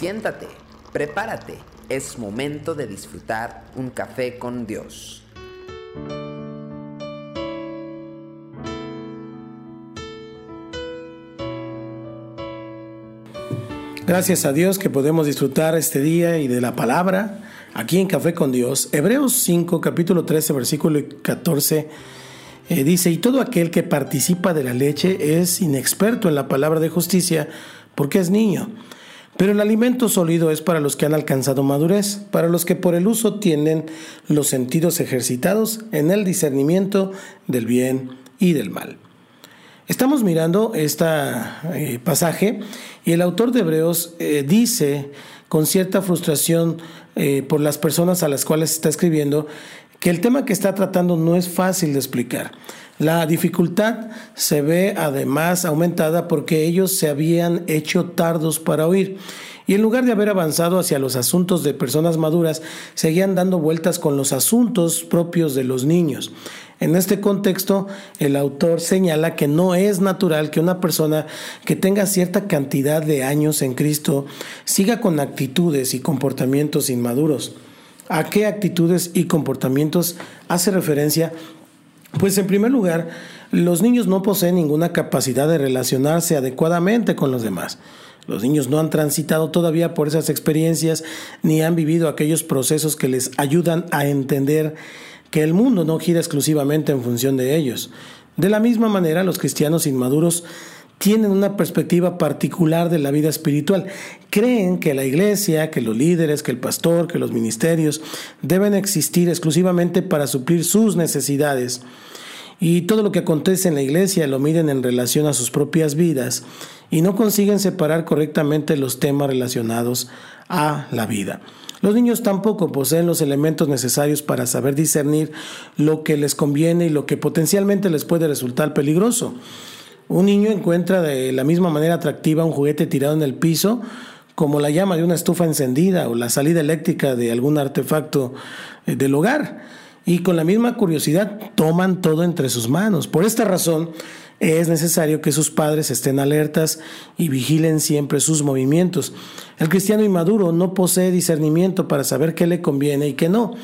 Siéntate, prepárate, es momento de disfrutar un café con Dios. Gracias a Dios que podemos disfrutar este día y de la palabra aquí en Café con Dios. Hebreos 5, capítulo 13, versículo 14 eh, dice, y todo aquel que participa de la leche es inexperto en la palabra de justicia porque es niño. Pero el alimento sólido es para los que han alcanzado madurez, para los que por el uso tienen los sentidos ejercitados en el discernimiento del bien y del mal. Estamos mirando este pasaje y el autor de Hebreos eh, dice con cierta frustración eh, por las personas a las cuales está escribiendo que el tema que está tratando no es fácil de explicar. La dificultad se ve además aumentada porque ellos se habían hecho tardos para oír y en lugar de haber avanzado hacia los asuntos de personas maduras, seguían dando vueltas con los asuntos propios de los niños. En este contexto, el autor señala que no es natural que una persona que tenga cierta cantidad de años en Cristo siga con actitudes y comportamientos inmaduros. ¿A qué actitudes y comportamientos hace referencia? Pues en primer lugar, los niños no poseen ninguna capacidad de relacionarse adecuadamente con los demás. Los niños no han transitado todavía por esas experiencias ni han vivido aquellos procesos que les ayudan a entender que el mundo no gira exclusivamente en función de ellos. De la misma manera, los cristianos inmaduros tienen una perspectiva particular de la vida espiritual. Creen que la iglesia, que los líderes, que el pastor, que los ministerios deben existir exclusivamente para suplir sus necesidades. Y todo lo que acontece en la iglesia lo miden en relación a sus propias vidas y no consiguen separar correctamente los temas relacionados a la vida. Los niños tampoco poseen los elementos necesarios para saber discernir lo que les conviene y lo que potencialmente les puede resultar peligroso. Un niño encuentra de la misma manera atractiva un juguete tirado en el piso como la llama de una estufa encendida o la salida eléctrica de algún artefacto eh, del hogar. Y con la misma curiosidad toman todo entre sus manos. Por esta razón, es necesario que sus padres estén alertas y vigilen siempre sus movimientos. El cristiano inmaduro no posee discernimiento para saber qué le conviene y qué no.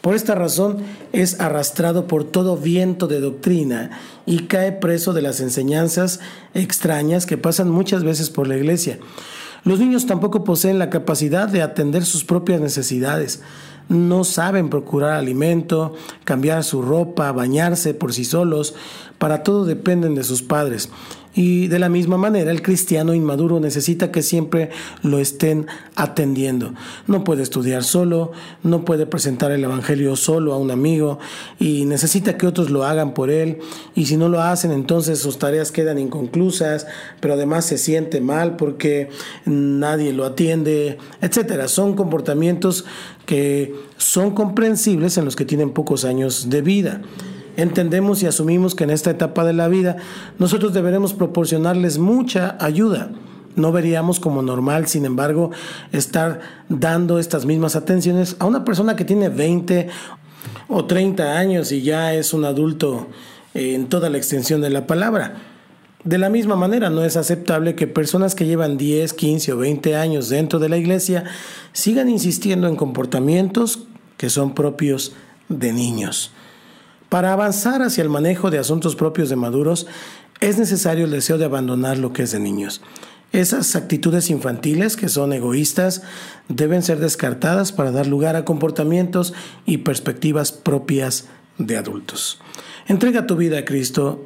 Por esta razón es arrastrado por todo viento de doctrina y cae preso de las enseñanzas extrañas que pasan muchas veces por la iglesia. Los niños tampoco poseen la capacidad de atender sus propias necesidades no saben procurar alimento, cambiar su ropa, bañarse por sí solos, para todo dependen de sus padres. Y de la misma manera, el cristiano inmaduro necesita que siempre lo estén atendiendo. No puede estudiar solo, no puede presentar el Evangelio solo a un amigo y necesita que otros lo hagan por él. Y si no lo hacen, entonces sus tareas quedan inconclusas, pero además se siente mal porque nadie lo atiende, etc. Son comportamientos que son comprensibles en los que tienen pocos años de vida. Entendemos y asumimos que en esta etapa de la vida nosotros deberemos proporcionarles mucha ayuda. No veríamos como normal, sin embargo, estar dando estas mismas atenciones a una persona que tiene 20 o 30 años y ya es un adulto en toda la extensión de la palabra. De la misma manera, no es aceptable que personas que llevan 10, 15 o 20 años dentro de la iglesia sigan insistiendo en comportamientos que son propios de niños. Para avanzar hacia el manejo de asuntos propios de maduros, es necesario el deseo de abandonar lo que es de niños. Esas actitudes infantiles que son egoístas deben ser descartadas para dar lugar a comportamientos y perspectivas propias de adultos. Entrega tu vida a Cristo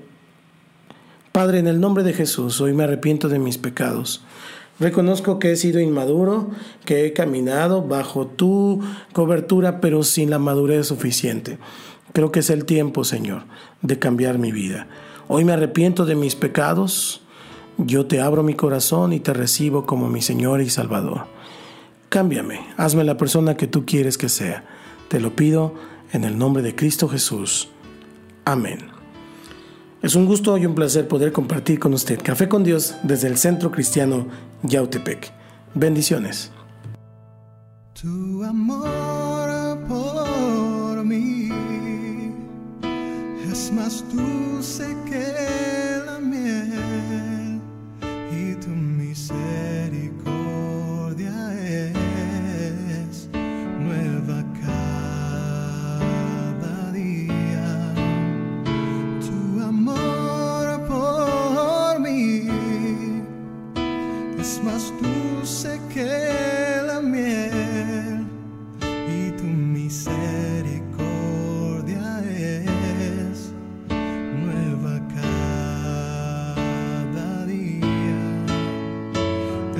Padre, en el nombre de Jesús, hoy me arrepiento de mis pecados. Reconozco que he sido inmaduro, que he caminado bajo tu cobertura, pero sin la madurez suficiente. Creo que es el tiempo, Señor, de cambiar mi vida. Hoy me arrepiento de mis pecados. Yo te abro mi corazón y te recibo como mi Señor y Salvador. Cámbiame, hazme la persona que tú quieres que sea. Te lo pido en el nombre de Cristo Jesús. Amén. Es un gusto y un placer poder compartir con usted Café con Dios desde el Centro Cristiano Yautepec. Bendiciones. Es más dulce que